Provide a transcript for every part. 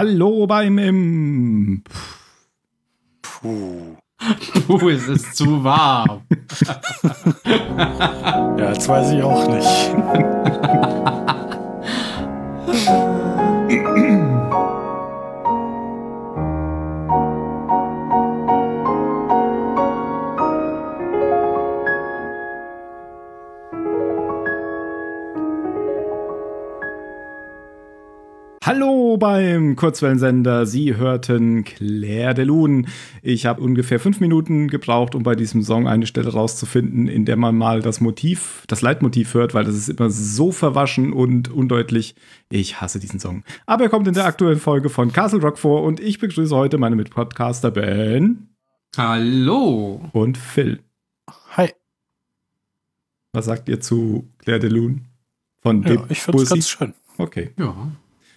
Hallo beim Im. Puh. Puh, es ist zu warm. Ja, jetzt weiß ich auch nicht. Hallo beim Kurzwellensender. Sie hörten Claire de Lune. Ich habe ungefähr fünf Minuten gebraucht, um bei diesem Song eine Stelle rauszufinden, in der man mal das Motiv, das Leitmotiv hört, weil das ist immer so verwaschen und undeutlich. Ich hasse diesen Song. Aber er kommt in der aktuellen Folge von Castle Rock vor und ich begrüße heute meine Mitpodcaster Ben Hallo. und Phil. Hi. Was sagt ihr zu Claire de Lune? Von Ja, ich finde es ganz schön. Okay. Ja.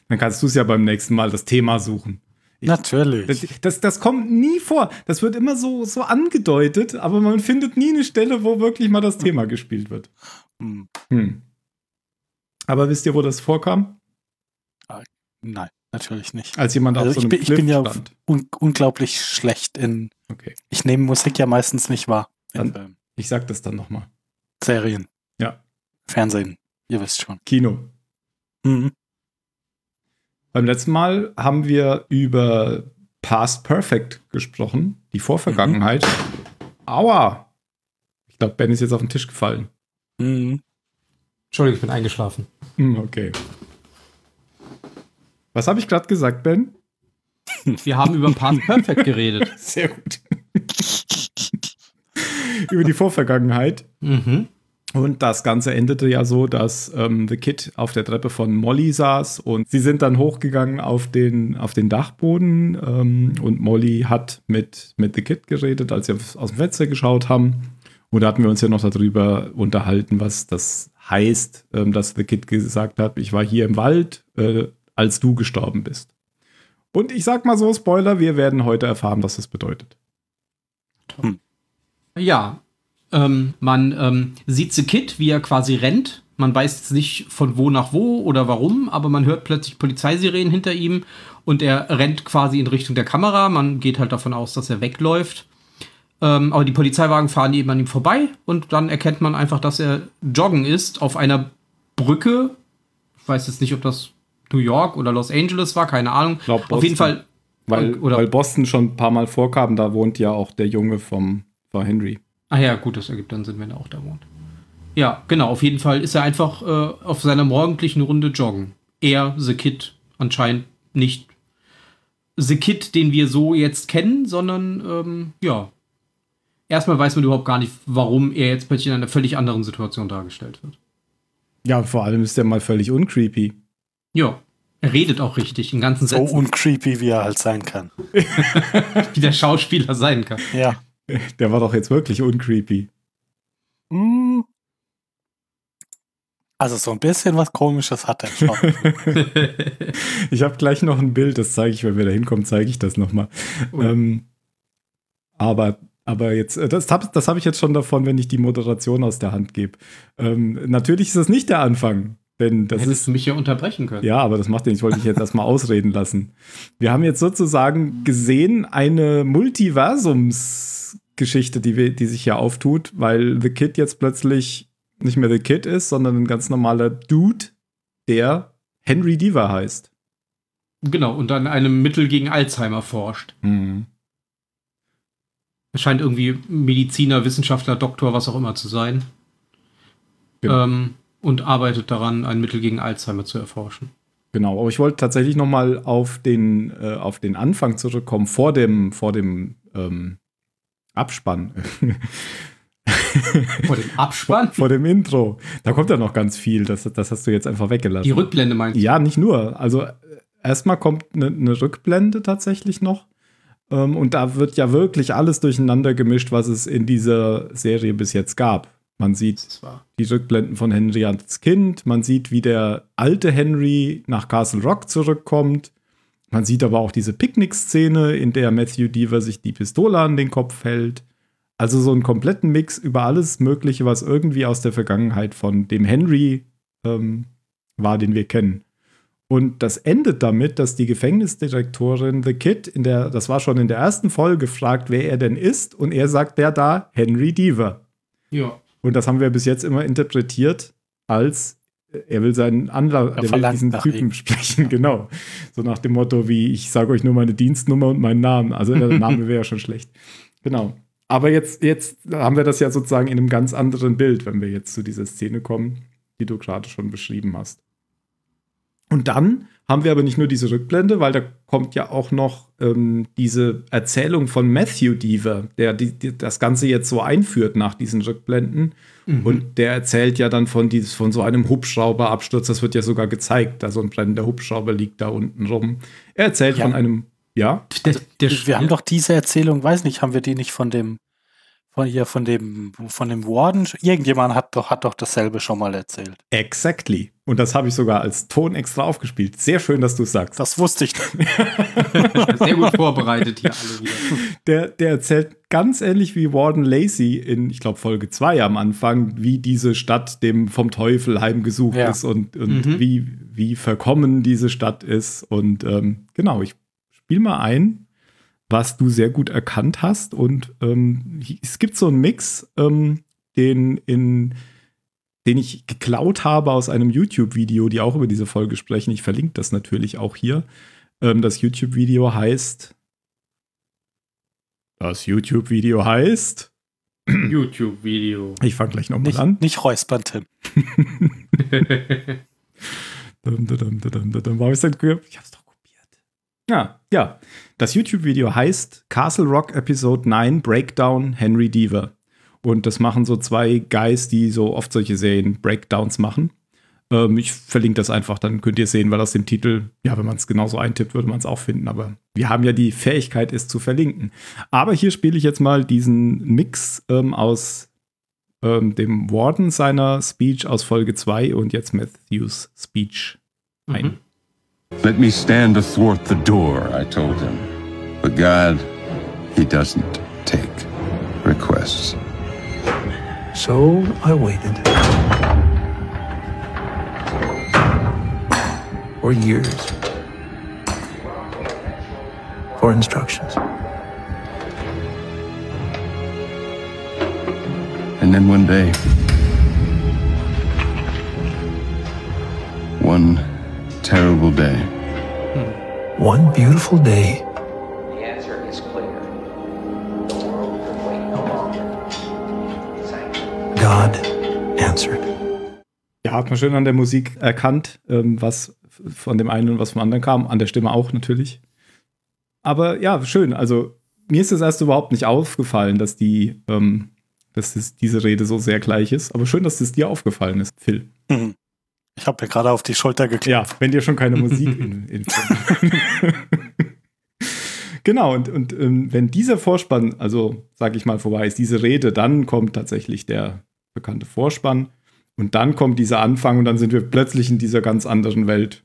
Dann kannst du es ja beim nächsten Mal das Thema suchen. Ich- Natürlich. Das, das, das kommt nie vor. Das wird immer so, so angedeutet, aber man findet nie eine Stelle, wo wirklich mal das Thema gespielt wird. Hm, Hm. Aber wisst ihr, wo das vorkam? Nein, natürlich nicht. Als jemand Also auf so ich einem bin, ich bin ja un unglaublich schlecht in. Okay, Ich nehme Musik ja meistens nicht wahr. Dann- ich sag das dann nochmal. Serien. Ja. Fernsehen. Ihr wisst schon. Kino. Mhm. Beim letzten Mal haben wir über Past Perfect gesprochen, die Vorvergangenheit. Aua! Ich glaube, Ben ist jetzt auf den Tisch gefallen. Mhm. Entschuldigung, ich bin eingeschlafen. Hm, okay. Was habe ich gerade gesagt, Ben? Wir haben über Past Perfect geredet. Sehr gut. Über die Vorvergangenheit. Mhm. Und das Ganze endete ja so, dass ähm, The Kid auf der Treppe von Molly saß und sie sind dann hochgegangen auf den, auf den Dachboden ähm, und Molly hat mit, mit The Kid geredet, als sie aus, dem Fenster geschaut haben. Und da hatten wir uns ja noch darüber unterhalten, was das heißt, ähm, dass The Kid gesagt hat, ich war hier im Wald, äh, als du gestorben bist. Und ich sag mal so, Spoiler, wir werden heute erfahren, was das bedeutet. Ja. Ähm, man ähm, sieht The Kid, wie er quasi rennt. Man weiß jetzt nicht von wo nach wo oder warum, aber man hört plötzlich Polizeisirenen hinter ihm und er rennt quasi in Richtung der Kamera. Man geht halt davon aus, dass er wegläuft. Ähm, aber die Polizeiwagen fahren eben an ihm vorbei und dann erkennt man einfach, dass er joggen ist auf einer Brücke. Ich weiß jetzt nicht, ob das New York oder Los Angeles war, keine Ahnung. glaub, auf jeden Fall. Weil, Oder- weil Boston schon ein paar Mal vorkam, da wohnt ja auch der Junge vom, von Henry. Ah ja, gut, das ergibt dann Sinn, wenn er auch da wohnt. Ja, genau, auf jeden Fall ist er einfach äh, auf seiner morgendlichen Runde joggen. Er, The Kid, anscheinend nicht The Kid, den wir so jetzt kennen, sondern ähm, ja. Erstmal weiß man überhaupt gar nicht, warum er jetzt plötzlich in einer völlig anderen Situation dargestellt wird. Ja, vor allem ist der mal völlig uncreepy. Ja, er redet auch richtig in ganzen So Sätzen, uncreepy, wie er halt sein kann. wie der Schauspieler sein kann. Ja. Der war doch jetzt wirklich uncreepy. Mhm. Also so ein bisschen was Komisches hat er schon. Ich habe gleich noch ein Bild, das zeige ich, wenn wir da hinkommen, zeige ich das nochmal. Ui. Ähm, aber, aber jetzt, äh, das habe das hab ich jetzt schon davon, wenn ich die Moderation aus der Hand gebe. Ähm, natürlich ist das nicht der Anfang, denn das Hättest ist du mich ja unterbrechen können. Ja, aber das macht ja nicht. Ich wollte dich jetzt erstmal ausreden lassen. Wir haben jetzt sozusagen gesehen eine Multiversumsgeschichte, die, wir, die sich hier auftut, weil The Kid jetzt plötzlich nicht mehr The Kid ist, sondern ein ganz normaler Dude, der Henry Diva heißt. Genau, und an einem Mittel gegen Alzheimer forscht. Mhm. Er scheint irgendwie Mediziner, Wissenschaftler, Doktor, was auch immer zu sein. Genau. Ähm, und arbeitet daran, ein Mittel gegen Alzheimer zu erforschen. Genau, aber ich wollte tatsächlich noch mal auf den, äh, auf den Anfang zurückkommen, vor dem, vor dem ähm, Abspann. Vor dem Abspann? vor dem Intro. Da kommt ja noch ganz viel. Das, das hast du jetzt einfach weggelassen. Die Rückblende meinst du? Ja, nicht nur. Also erstmal kommt eine, eine Rückblende tatsächlich noch. Ähm, und da wird ja wirklich alles durcheinander gemischt, was es in dieser Serie bis jetzt gab. Man sieht die Rückblenden von Henry als Kind, man sieht, wie der alte Henry nach Castle Rock zurückkommt. Man sieht aber auch diese Picknick-Szene, in der Matthew Deaver sich die Pistole an den Kopf hält. Also so einen kompletten Mix über alles Mögliche, was irgendwie aus der Vergangenheit von dem Henry ähm, war, den wir kennen. Und das endet damit, dass die Gefängnisdirektorin The Kid in der, das war schon in der ersten Folge, fragt, wer er denn ist. Und er sagt der da, Henry Deaver. Ja. Und das haben wir bis jetzt immer interpretiert als, er will seinen Anlauf, Er will diesen Typen ihm. sprechen, genau. So nach dem Motto wie, ich sage euch nur meine Dienstnummer und meinen Namen. Also der Name wäre ja schon schlecht. Genau. Aber jetzt, jetzt haben wir das ja sozusagen in einem ganz anderen Bild, wenn wir jetzt zu dieser Szene kommen, die du gerade schon beschrieben hast. Und dann haben wir aber nicht nur diese Rückblende, weil da kommt ja auch noch ähm, diese Erzählung von Matthew Deaver, der die, die, das Ganze jetzt so einführt nach diesen Rückblenden. Mhm. Und der erzählt ja dann von, dieses, von so einem Hubschrauberabsturz. Das wird ja sogar gezeigt. Da so ein brennender Hubschrauber liegt da unten rum. Er erzählt Ja. von einem, ja, Der, der, wir haben doch diese Erzählung, weiß nicht, haben wir die nicht von dem, von hier, von dem, von dem Warden? Irgendjemand hat doch, hat doch dasselbe schon mal erzählt. exactly. Und das habe ich sogar als Ton extra aufgespielt. Sehr schön, dass du es sagst. Das wusste ich. sehr gut vorbereitet hier alle wieder. Der, der erzählt ganz ähnlich wie Warden Lacey in, ich glaube, Folge 2 am Anfang, wie diese Stadt dem vom Teufel heimgesucht Ja. ist und, und Mhm. wie, wie verkommen diese Stadt ist. Und ähm, genau, ich spiele mal ein, was du sehr gut erkannt hast. Und ähm, es gibt so einen Mix, ähm, den in den ich geklaut habe aus einem YouTube-Video, die auch über diese Folge sprechen. Ich verlinke das natürlich auch hier. Ähm, das YouTube-Video heißt das YouTube-Video heißt. YouTube-Video. Ich fange gleich nochmal Nicht, an. nicht räuspern, Tim. Dum, dum, dum, dum, ich's denn ge- Ich hab's doch kopiert. Ja, ja. Das YouTube-Video heißt Castle Rock Episode 9 Breakdown Henry Deaver. Und das machen so zwei Guys, die so oft solche Serien Breakdowns machen. Ähm, ich verlinke das einfach, dann könnt ihr sehen, weil aus dem Titel, ja, wenn man es genauso eintippt, würde man es auch finden. Aber wir haben ja die Fähigkeit, es zu verlinken. Aber hier spiele ich jetzt mal diesen Mix ähm, aus ähm, dem Warden seiner Speech aus Folge 2 und jetzt Matthews Speech ein. Mhm. Let me stand athwart the door, I told him. But God, He doesn't take requests. So I waited. For years. For instructions. And then one day, one terrible day, One beautiful day, hat man schön an der Musik erkannt, ähm, was von dem einen und was vom anderen kam. An der Stimme auch natürlich. Aber ja, schön. Also mir ist es erst überhaupt nicht aufgefallen, dass die, ähm, dass es, diese Rede so sehr gleich ist. Aber schön, dass es dir aufgefallen ist, Phil. Mhm. Ich habe mir gerade auf die Schulter geklappt. Ja, wenn dir schon keine Musik in, in Genau, und, und ähm, wenn dieser Vorspann, also sag ich mal, vorbei ist, diese Rede, dann kommt tatsächlich der bekannte Vorspann und dann kommt dieser Anfang und dann sind wir plötzlich in dieser ganz anderen Welt,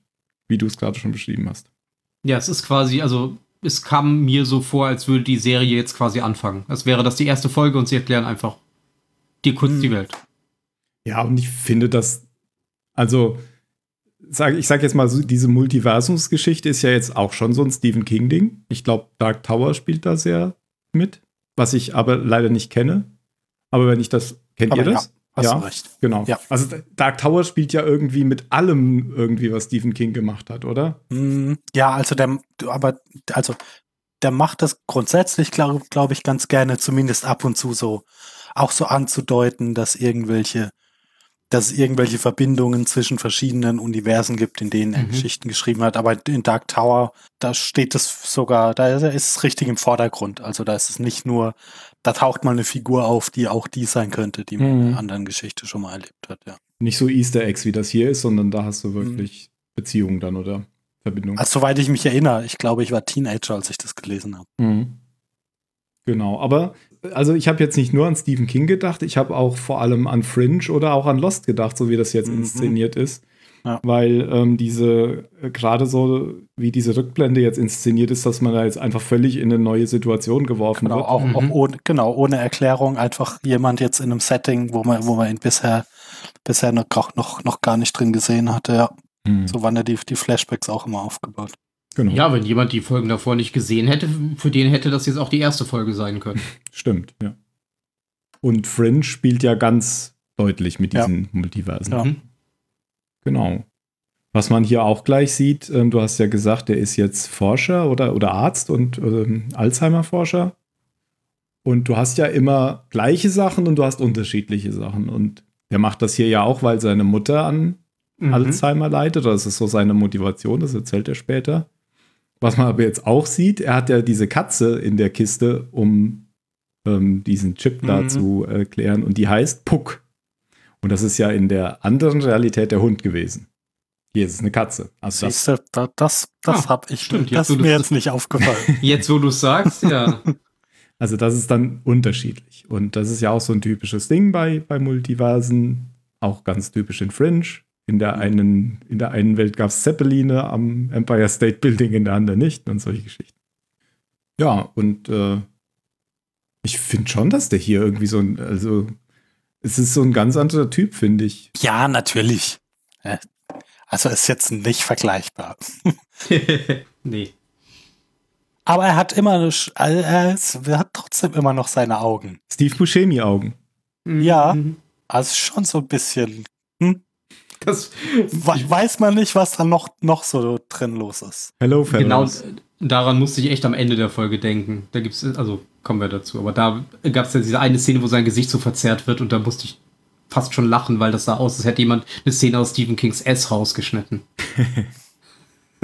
wie du es gerade schon beschrieben hast. Ja, es ist quasi, also es kam mir so vor, als würde die Serie jetzt quasi anfangen. Als wäre das die erste Folge und sie erklären einfach dir kurz Hm. die Welt. Ja, und ich finde das, also sag, ich sag jetzt mal, so, diese Multiversumsgeschichte ist ja jetzt auch schon so ein Stephen King-Ding. Ich glaube, Dark Tower spielt da sehr mit, was ich aber leider nicht kenne. Aber wenn ich das, kennt Aber ihr das? Hast du recht. Genau. Ja. Also Dark Tower spielt ja irgendwie mit allem irgendwie, was Stephen King gemacht hat, oder? Mm, Ja, also der, aber also der macht das grundsätzlich, glaube glaub ich, ganz gerne, zumindest ab und zu so, auch so anzudeuten, dass irgendwelche, dass es irgendwelche Verbindungen zwischen verschiedenen Universen gibt, in denen er Mhm. Geschichten geschrieben hat. Aber in Dark Tower, da steht es sogar, da ist es richtig im Vordergrund. Also da ist es nicht nur, da taucht mal eine Figur auf, die auch die sein könnte, die man in Mhm. einer anderen Geschichte schon mal erlebt hat, ja. Nicht so Easter Eggs, wie das hier ist, sondern da hast du wirklich Beziehungen dann oder Verbindungen. Also soweit ich mich erinnere, ich glaube, ich war Teenager, als ich das gelesen habe. Mhm. Genau, aber also ich habe jetzt nicht nur an Stephen King gedacht, ich habe auch vor allem an Fringe oder auch an Lost gedacht, so wie das jetzt Mhm. inszeniert ist. Ja. Weil ähm, diese, äh, gerade so wie diese Rückblende jetzt inszeniert ist, dass man da jetzt einfach völlig in eine neue Situation geworfen Genau, wird. auch, Mhm. auch ohne, genau, ohne Erklärung, einfach jemand jetzt in einem Setting, wo man, wo man ihn bisher, bisher noch, noch, noch gar nicht drin gesehen hatte, ja. Hm, So waren ja die, die Flashbacks auch immer aufgebaut. Genau. Ja, wenn jemand die Folgen davor nicht gesehen hätte, für den hätte das jetzt auch die erste Folge sein können. Stimmt, ja. Und Fringe spielt ja ganz deutlich mit Ja. diesen Multiversen. Ja. Mhm. Genau. Was man hier auch gleich sieht, ähm, du hast ja gesagt, der ist jetzt Forscher oder, oder Arzt und ähm, Alzheimer-Forscher. Und du hast ja immer gleiche Sachen und du hast unterschiedliche Sachen. Und der macht das hier ja auch, weil seine Mutter an Mhm. Alzheimer leidet. Das ist so seine Motivation, das erzählt er später. Was man aber jetzt auch sieht, er hat ja diese Katze in der Kiste, um ähm, diesen Chip da Mhm. zu erklären. Und die heißt Puck. Und das ist ja in der anderen Realität der Hund gewesen. Hier ist es eine Katze. Also das, Siehst du, da, das, das Ah, hab ich, stimmt, das ist mir das- jetzt nicht aufgefallen. Jetzt, wo du es sagst, ja. also das ist dann unterschiedlich. Und das ist ja auch so ein typisches Ding bei, bei Multiversen. Auch ganz typisch in Fringe. In der einen, in der einen Welt gab es Zeppeline am Empire State Building, in der anderen nicht und solche Geschichten. Ja, und äh, ich finde schon, dass der hier irgendwie so ein, also es ist so ein ganz anderer Typ, finde ich. ja, natürlich. Ja. Also ist jetzt nicht vergleichbar. nee. Aber er hat immer, äh, er, hat trotzdem immer noch seine Augen. Steve Buscemi-Augen. Ja. Mhm. Also schon so ein bisschen. Das, We weiß man nicht, was da noch, noch so drin los ist. Hello, genau fellas. daran musste ich echt am Ende der Folge denken. Da gibt's, also kommen wir dazu. Aber da gab es ja diese eine Szene, wo sein Gesicht so verzerrt wird und da musste ich fast schon lachen, weil das sah aus, als hätte jemand eine Szene aus Stephen Kings S rausgeschnitten.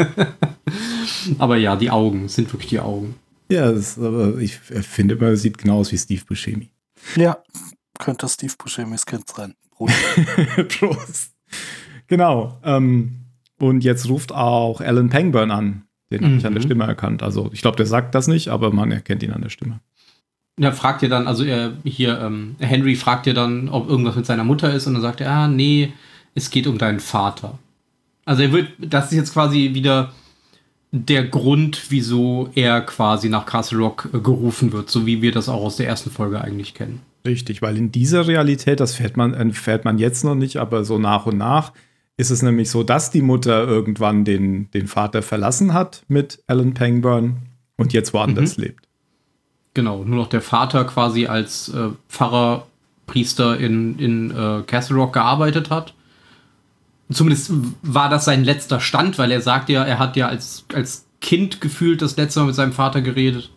aber ja, die Augen sind wirklich die Augen. Ja, ist, aber ich finde immer, er sieht genau aus wie Steve Buscemi. Ja, könnte Steve Buscemi's Kind sein. Bruder. Prost. Genau. Ähm, und jetzt ruft auch Alan Pangburn an. Den habe ich an der Mhm. Stimme erkannt. Also ich glaube, der sagt das nicht, aber man erkennt ihn an der Stimme. Ja, fragt ihr dann, also er hier, ähm, Henry fragt ihr dann, ob irgendwas mit seiner Mutter ist und dann sagt er, ah, nee, es geht um deinen Vater. Also er wird, das ist jetzt quasi wieder der Grund, wieso er quasi nach Castle Rock äh, gerufen wird, so wie wir das auch aus der ersten Folge eigentlich kennen. Richtig, weil in dieser Realität, das fährt man, erfährt man jetzt noch nicht, aber so nach und nach ist es nämlich so, dass die Mutter irgendwann den, den Vater verlassen hat mit Alan Pangburn und jetzt woanders lebt. Genau, nur noch der Vater quasi als äh, Pfarrer, Priester in, in äh, Castle Rock gearbeitet hat. Zumindest war das sein letzter Stand, weil er sagt ja, er hat ja als, als Kind gefühlt das letzte Mal mit seinem Vater geredet.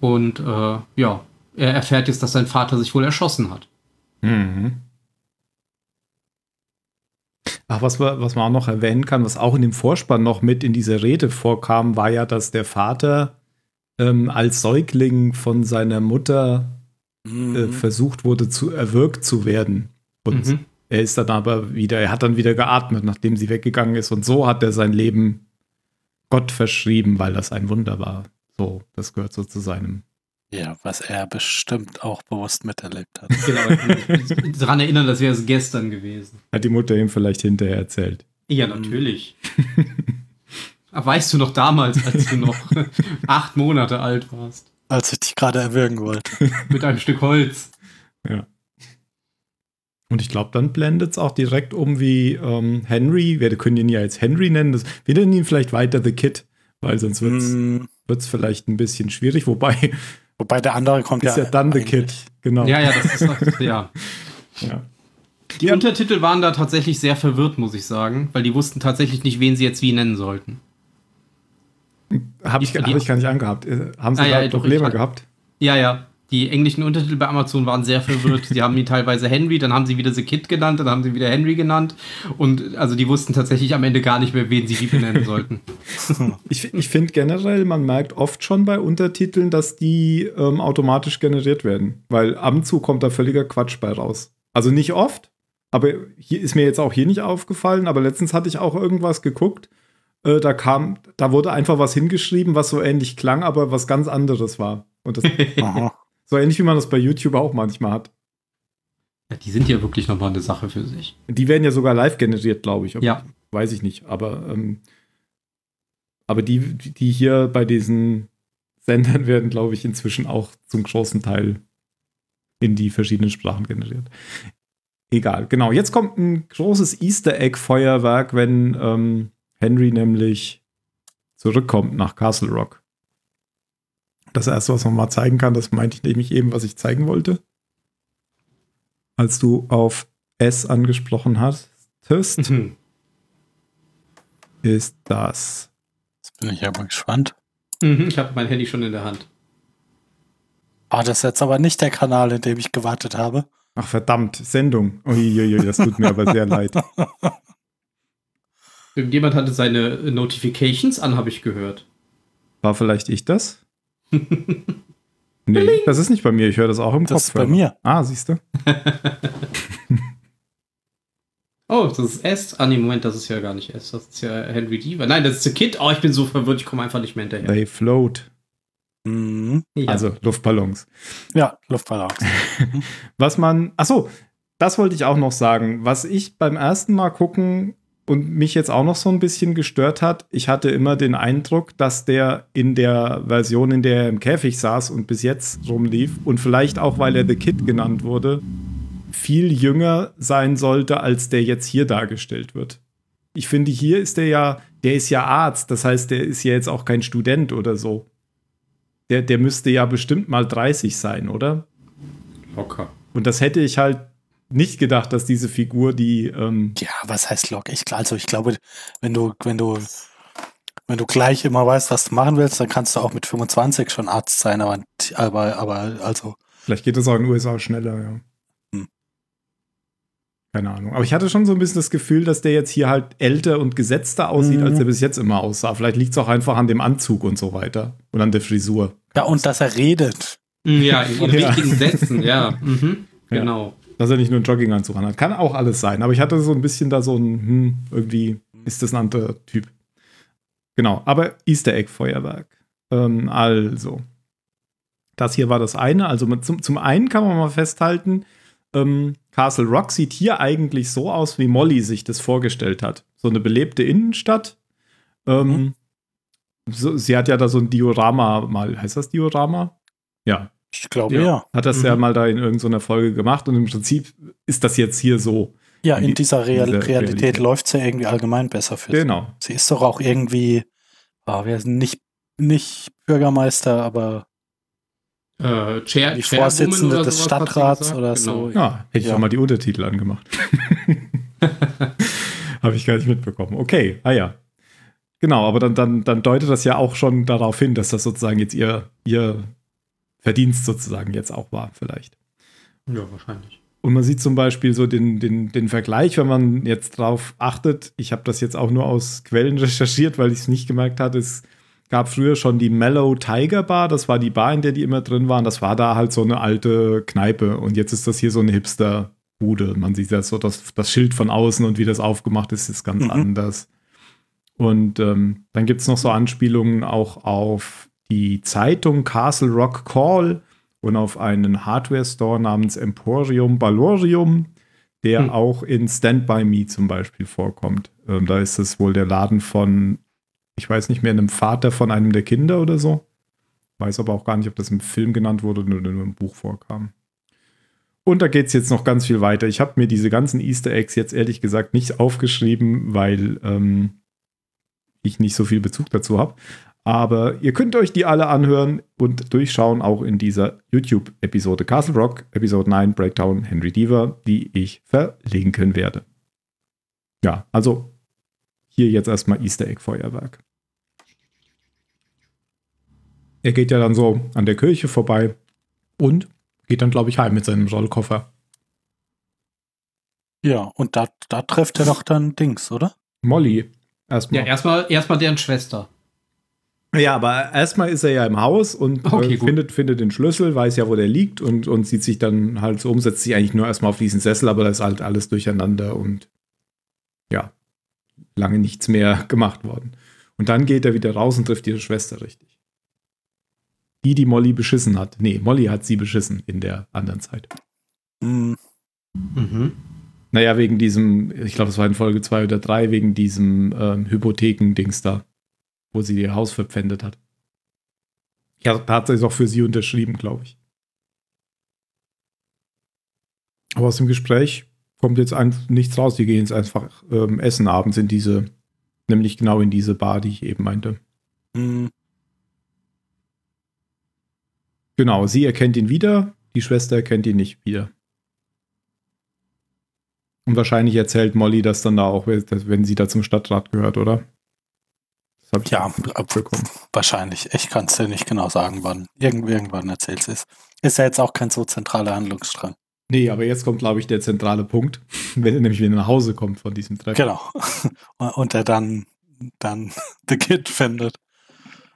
Und äh, ja, er erfährt jetzt, dass sein Vater sich wohl erschossen hat. Mhm. Ach, was, wir, was man auch noch erwähnen kann, was auch in dem Vorspann noch mit in dieser Rede vorkam, war ja, dass der Vater ähm, als Säugling von seiner Mutter äh, Mhm. versucht wurde, zu erwürgt zu werden. Und Mhm. er ist dann aber wieder, er hat dann wieder geatmet, nachdem sie weggegangen ist. Und so hat er sein Leben Gott verschrieben, weil das ein Wunder war. So, das gehört so zu seinem. Ja, was er bestimmt auch bewusst miterlebt hat. Genau, ich kann mich daran erinnern, das wäre es gestern gewesen. Hat die Mutter ihm vielleicht hinterher erzählt. Ja, natürlich. Aber weißt du noch damals, als du noch acht Monate alt warst? Als ich dich gerade erwürgen wollte. Mit einem Stück Holz. Ja. Und ich glaube, dann blendet es auch direkt um, wie ähm, Henry, wir können ihn ja jetzt Henry nennen, das, wir nennen ihn vielleicht weiter The Kid, weil sonst wird es Mhm. vielleicht ein bisschen schwierig, wobei Wobei der andere kommt ist ja. ja dann The Kid, genau. Ja, ja, das ist noch, ja. Ja. Die Ja. Untertitel waren da tatsächlich sehr verwirrt, muss ich sagen, weil die wussten tatsächlich nicht, wen sie jetzt wie nennen sollten. Habe ich, Die- hab ich gar nicht angehabt. Äh, Haben Sie Ah, ja, da doch, Probleme ich- gehabt? Ja, ja. Die englischen Untertitel bei Amazon waren sehr verwirrt. Sie haben ihn teilweise Henry, dann haben sie wieder The Kid genannt, dann haben sie wieder Henry genannt. Und also die wussten tatsächlich am Ende gar nicht mehr, wen sie wie benennen sollten. Ich, ich finde generell, man merkt oft schon bei Untertiteln, dass die ähm, automatisch generiert werden, weil ab und zu kommt da völliger Quatsch bei raus. Also nicht oft, aber hier ist mir jetzt auch hier nicht aufgefallen, aber letztens hatte ich auch irgendwas geguckt. Äh, da kam, da wurde einfach was hingeschrieben, was so ähnlich klang, aber was ganz anderes war. Und das. so ähnlich wie man das bei YouTube auch manchmal hat. Ja, die sind ja wirklich nochmal eine Sache für sich. Die werden ja sogar live generiert, glaube ich. Ja. Weiß ich nicht. Aber, ähm, aber die, die hier bei diesen Sendern werden, glaube ich, inzwischen auch zum großen Teil in die verschiedenen Sprachen generiert. Egal, genau. Jetzt kommt ein großes Easter Egg-Feuerwerk, wenn ähm, Henry nämlich zurückkommt nach Castle Rock. Das erste, was man mal zeigen kann, das meinte ich nämlich eben, was ich zeigen wollte. Als du auf S angesprochen hast, Mhm. ist das. Jetzt bin ich aber gespannt. Mhm, ich habe mein Handy schon in der Hand. Ah, das ist jetzt aber nicht der Kanal, in dem ich gewartet habe. Ach verdammt, Sendung. Uiuiui, das tut mir aber sehr leid. Irgendjemand hatte seine Notifications an, habe ich gehört. War vielleicht ich das? Nee, das ist nicht bei mir. Ich höre das auch im Kopf. Das ist bei mir. Ah, siehst du? Oh, das ist S. Ah, nee, Moment, das ist ja gar nicht S. Das ist ja Henry Deaver. Nein, das ist The Kid. Oh, ich bin so verwirrt, ich komme einfach nicht mehr hinterher. They float. Mhm. Ja. Also Luftballons. Ja, Luftballons. Was man, ach so, das wollte ich auch noch sagen. Was ich beim ersten Mal gucken und mich jetzt auch noch so ein bisschen gestört hat, ich hatte immer den Eindruck, dass der in der Version, in der er im Käfig saß und bis jetzt rumlief und vielleicht auch, weil er The Kid genannt wurde, viel jünger sein sollte, als der jetzt hier dargestellt wird. Ich finde, hier ist der ja, der ist ja Arzt, das heißt, der ist ja jetzt auch kein Student oder so. Der, der müsste ja bestimmt mal 30 sein, oder? Locker. Und das hätte ich halt nicht gedacht, dass diese Figur, die, ähm, Ja, was heißt Log? Ich, also ich glaube, wenn du, wenn du, wenn du gleich immer weißt, was du machen willst, dann kannst du auch mit 25 schon Arzt sein, aber, aber, aber also, vielleicht geht das auch in den USA schneller, ja. Hm. Keine Ahnung. Aber ich hatte schon so ein bisschen das Gefühl, dass der jetzt hier halt älter und gesetzter aussieht, Mhm. als er bis jetzt immer aussah. Vielleicht liegt es auch einfach an dem Anzug und so weiter. Und an der Frisur. ja, und dass er redet. Ja, in, Ja. wichtigen Sätzen, ja. Mhm. Ja. Dass er nicht nur einen Jogginganzug anhat. Kann auch alles sein. Aber ich hatte so ein bisschen da so ein, hm, irgendwie ist das ein anderer Typ. Genau. Aber Easter Egg Feuerwerk. Ähm, also. Das hier war das eine. Also zum, zum einen kann man mal festhalten, ähm, Castle Rock sieht hier eigentlich so aus, wie Molly sich das vorgestellt hat. So eine belebte Innenstadt. Ähm, Mhm. so, sie hat ja da so ein Diorama mal. Heißt das Diorama? Ja. Ich glaube, Ja. ja. Hat das Mhm. ja mal da in irgendeiner Folge gemacht und im Prinzip ist das jetzt hier so. Ja, In in die- dieser Real diese Realität Realität. läuft es ja irgendwie allgemein besser für sie. Genau. Sie ist doch auch irgendwie, ah, wir sind nicht, nicht Bürgermeister, aber Äh, Chair, die Chairwoman Vorsitzende des Stadtrats oder Genau. so. Ja, hätte ich Ja. doch mal die Untertitel angemacht. Habe ich gar nicht mitbekommen. Okay, ah ja. Genau, aber dann, dann, dann deutet das ja auch schon darauf hin, dass das sozusagen jetzt ihr, ihr Verdienst sozusagen jetzt auch war, vielleicht. Ja, wahrscheinlich. Und man sieht zum Beispiel so den, den, den Vergleich, wenn man jetzt drauf achtet. Ich habe das jetzt auch nur aus Quellen recherchiert, weil ich es nicht gemerkt hatte. Es gab früher schon die Mellow Tiger Bar. Das war die Bar, in der die immer drin waren. Das war da halt so eine alte Kneipe. Und jetzt ist das hier so eine Hipster-Bude. Man sieht ja so das, das Schild von außen und wie das aufgemacht ist, ist ganz Mhm. anders. Und ähm, dann gibt es noch so Anspielungen auch auf die Zeitung Castle Rock Call und auf einen Hardware-Store namens Emporium Ballorium, der Hm. auch in Stand By Me zum Beispiel vorkommt. Ähm, da ist es wohl der Laden von, ich weiß nicht mehr, einem Vater von einem der Kinder oder so. Weiß aber auch gar nicht, ob das im Film genannt wurde oder nur im Buch vorkam. Und da geht es jetzt noch ganz viel weiter. Ich habe mir diese ganzen Easter Eggs jetzt ehrlich gesagt nicht aufgeschrieben, weil ähm, ich nicht so viel Bezug dazu habe. Aber ihr könnt euch die alle anhören und durchschauen, auch in dieser YouTube-Episode Castle Rock, Episode 9, Breakdown, Henry Deaver, die ich verlinken werde. Ja, also hier jetzt erstmal Easter Egg Feuerwerk. Er geht ja dann so an der Kirche vorbei und geht dann, glaube ich, heim mit seinem Rollkoffer. Ja, und da, da trifft er doch dann Dings, oder? Molly. Erstmal. Ja, erstmal erstmal deren Schwester. Ja, aber erstmal ist er ja im Haus und Okay, äh, findet, findet den Schlüssel, weiß ja, wo der liegt und, und sieht sich dann halt so um, setzt sich eigentlich nur erstmal auf diesen Sessel, aber da ist halt alles durcheinander und ja, lange nichts mehr gemacht worden. Und dann geht er wieder raus und trifft ihre Schwester richtig. Die, die Molly beschissen hat. Nee, Molly hat sie beschissen in der anderen Zeit. Hm, Mhm. Naja, wegen diesem, ich glaube, es war in Folge 2 oder 3, wegen diesem ähm, Hypotheken-Dings da, wo sie ihr Haus verpfändet hat. Ja, da hat sie es auch für sie unterschrieben, glaube ich. Aber aus dem Gespräch kommt jetzt nichts raus. Die gehen jetzt einfach ähm, essen abends in diese, nämlich genau in diese Bar, die ich eben meinte. Hm, Genau, sie erkennt ihn wieder, die Schwester erkennt ihn nicht wieder. Und wahrscheinlich erzählt Molly das dann da auch, wenn sie da zum Stadtrat gehört, oder? Das hab ich Ja, mitbekommen. wahrscheinlich. Ich kann es dir nicht genau sagen, wann. Irgend, irgendwann erzählt es. Ist ja jetzt auch kein so zentraler Handlungsstrang. Nee, aber jetzt kommt, glaube ich, der zentrale Punkt, wenn er nämlich wieder nach Hause kommt von diesem Treffen. Genau. Und er dann, dann The Kid findet.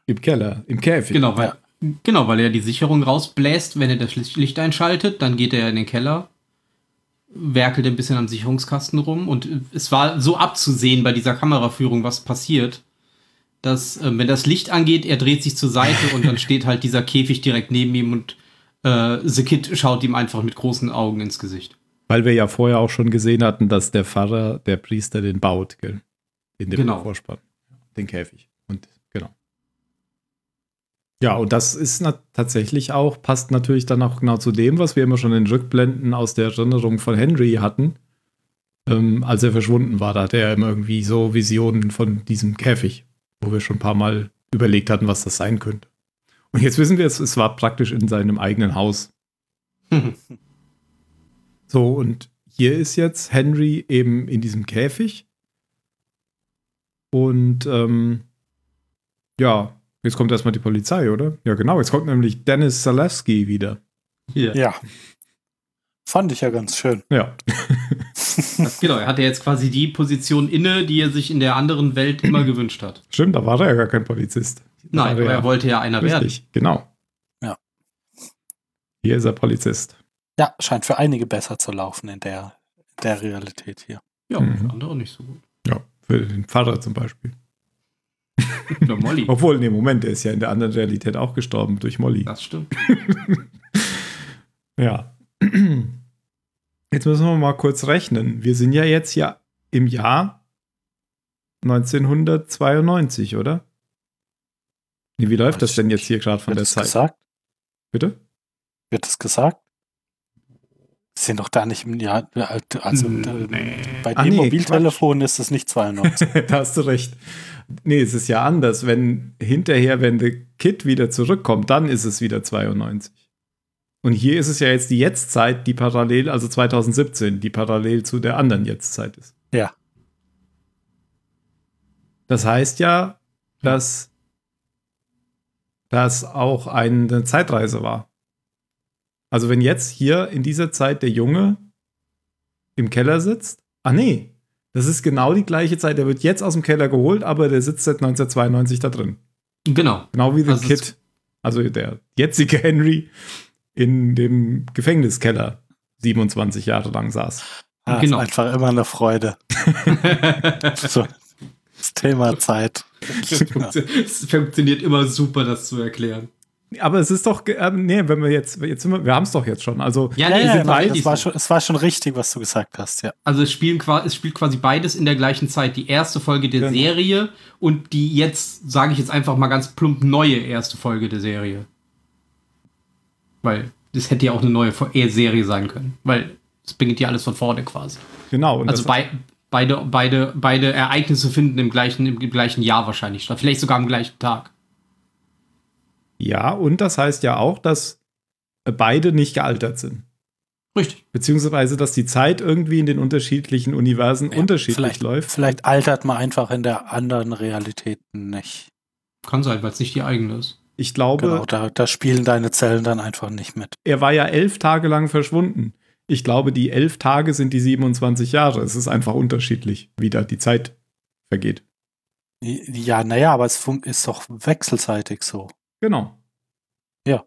Im Keller, im Käfig. Genau, weil, genau, weil er die Sicherung rausbläst, wenn er das Licht Licht einschaltet, dann geht er in den Keller, werkelt ein bisschen am Sicherungskasten rum und es war so abzusehen bei dieser Kameraführung, was passiert, dass, äh, wenn das Licht angeht, er dreht sich zur Seite und dann steht halt dieser Käfig direkt neben ihm und äh, The Kid schaut ihm einfach mit großen Augen ins Gesicht. Weil wir ja vorher auch schon gesehen hatten, dass der Pfarrer, der Priester, den baut, gell? In dem Genau. Vorspann. Den Käfig. Und genau. Ja, und das ist tatsächlich auch, passt natürlich dann auch genau zu dem, was wir immer schon in Rückblenden aus der Erinnerung von Henry hatten. Ähm, als er verschwunden war, da hatte er immer irgendwie so Visionen von diesem Käfig, wo wir schon ein paar Mal überlegt hatten, was das sein könnte. Und jetzt wissen wir es, es war praktisch in seinem eigenen Haus. So, und hier ist jetzt Henry eben in diesem Käfig. Und ähm, ja, jetzt kommt erstmal die Polizei, oder? Ja, genau, jetzt kommt nämlich Dennis Zalewski wieder. Hier. Ja. Fand ich ja ganz schön. Ja. Genau, er hatte jetzt quasi die Position inne, die er sich in der anderen Welt immer gewünscht hat. Stimmt, da war er ja gar kein Polizist. Da Nein, aber er wollte ja einer werden. Richtig, genau. Ja. Hier ist er Polizist. Ja, scheint für einige besser zu laufen in der, der Realität hier. Ja, Mhm. für andere nicht so gut. Ja, für den Pfarrer zum Beispiel. Oder Molly. Obwohl, nee, Moment, der ist ja in der anderen Realität auch gestorben durch Molly. Das stimmt. Ja. Jetzt müssen wir mal kurz rechnen. Wir sind ja jetzt ja im Jahr 1992, oder? Nee, wie läuft das denn jetzt hier gerade von Wird der Zeit? gesagt? Bitte? Wird es gesagt? Sind doch da nicht im Jahr. Also Hm, äh, bei Ah, dem nee, Mobiltelefon ist es nicht 92. da hast du recht. Nee, es ist ja anders. Wenn hinterher, wenn der Kid wieder zurückkommt, dann ist es wieder 92. Und hier ist es ja jetzt die Jetztzeit, die parallel, also 2017, die parallel zu der anderen Jetztzeit ist. Ja. Das heißt ja, dass das auch eine Zeitreise war. Also wenn jetzt hier in dieser Zeit der Junge im Keller sitzt, ah nee, das ist genau die gleiche Zeit. Der wird jetzt aus dem Keller geholt, aber der sitzt seit 1992 da drin. Genau. Genau wie The Also Kid, also der jetzige Henry in dem Gefängniskeller 27 Jahre lang saß. Ah, Genau. Ist einfach immer eine Freude. So, das Thema Zeit. es funktioniert immer super, das zu erklären. Aber es ist doch, ähm, nee, wenn wir jetzt, jetzt sind wir, wir haben es doch jetzt schon. Also Ja, Ja, nee, ja, es ja, beides es, war schon, es war schon richtig, was du gesagt hast, ja. Also es, spielen, es spielt quasi beides in der gleichen Zeit. Die erste Folge der Genau. Serie und die jetzt, sage ich jetzt einfach mal ganz plump, neue erste Folge der Serie. Weil das hätte ja auch eine neue äh, Serie sein können. Weil es beginnt ja alles von vorne quasi. genau. Und Also bei, beide, beide, beide Ereignisse finden im gleichen, im gleichen Jahr wahrscheinlich statt. Vielleicht sogar am gleichen Tag. ja, und das heißt ja auch, dass beide nicht gealtert sind. Richtig. Beziehungsweise, dass die Zeit irgendwie in den unterschiedlichen Universen Ja, unterschiedlich vielleicht, läuft. Vielleicht altert man einfach in der anderen Realität nicht. Kann sein, weil es nicht die eigene ist. Ich glaube, Genau, da, da spielen deine Zellen dann einfach nicht mit. er war ja elf Tage lang verschwunden. Ich glaube, die elf Tage sind die 27 Jahre. Es ist einfach unterschiedlich, wie da die Zeit vergeht. Ja, naja, aber es ist doch wechselseitig so. Genau. Ja.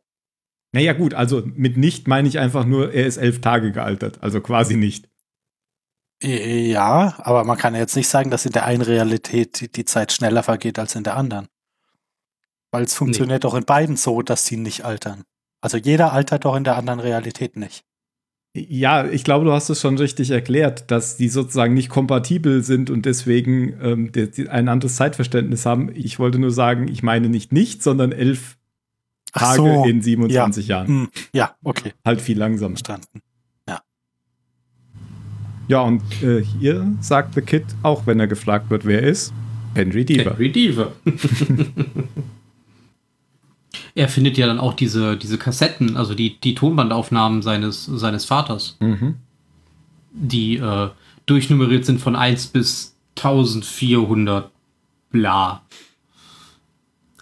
Naja, gut, also mit nicht meine ich einfach nur, er ist elf Tage gealtert. Also quasi nicht. Ja, aber man kann ja jetzt nicht sagen, dass in der einen Realität die Zeit schneller vergeht als in der anderen. Weil es funktioniert doch in beiden so, dass sie nicht altern. Also jeder altert doch in der anderen Realität nicht. Ja, ich glaube, du hast es schon richtig erklärt, dass die sozusagen nicht kompatibel sind und deswegen ähm, die, die ein anderes Zeitverständnis haben. Ich wollte nur sagen, ich meine nicht nicht, sondern elf Ach Tage so, in 27 Jahren. Hm, ja, okay, Halt viel langsamer. verstanden. Ja, und äh, hier sagt The Kid, auch wenn er gefragt wird, wer er ist, Henry Deaver. Henry Deaver. er findet ja dann auch diese, diese Kassetten, also die, die Tonbandaufnahmen seines, seines Vaters, Mhm. die äh, durchnummeriert sind von 1 bis 1400 bla.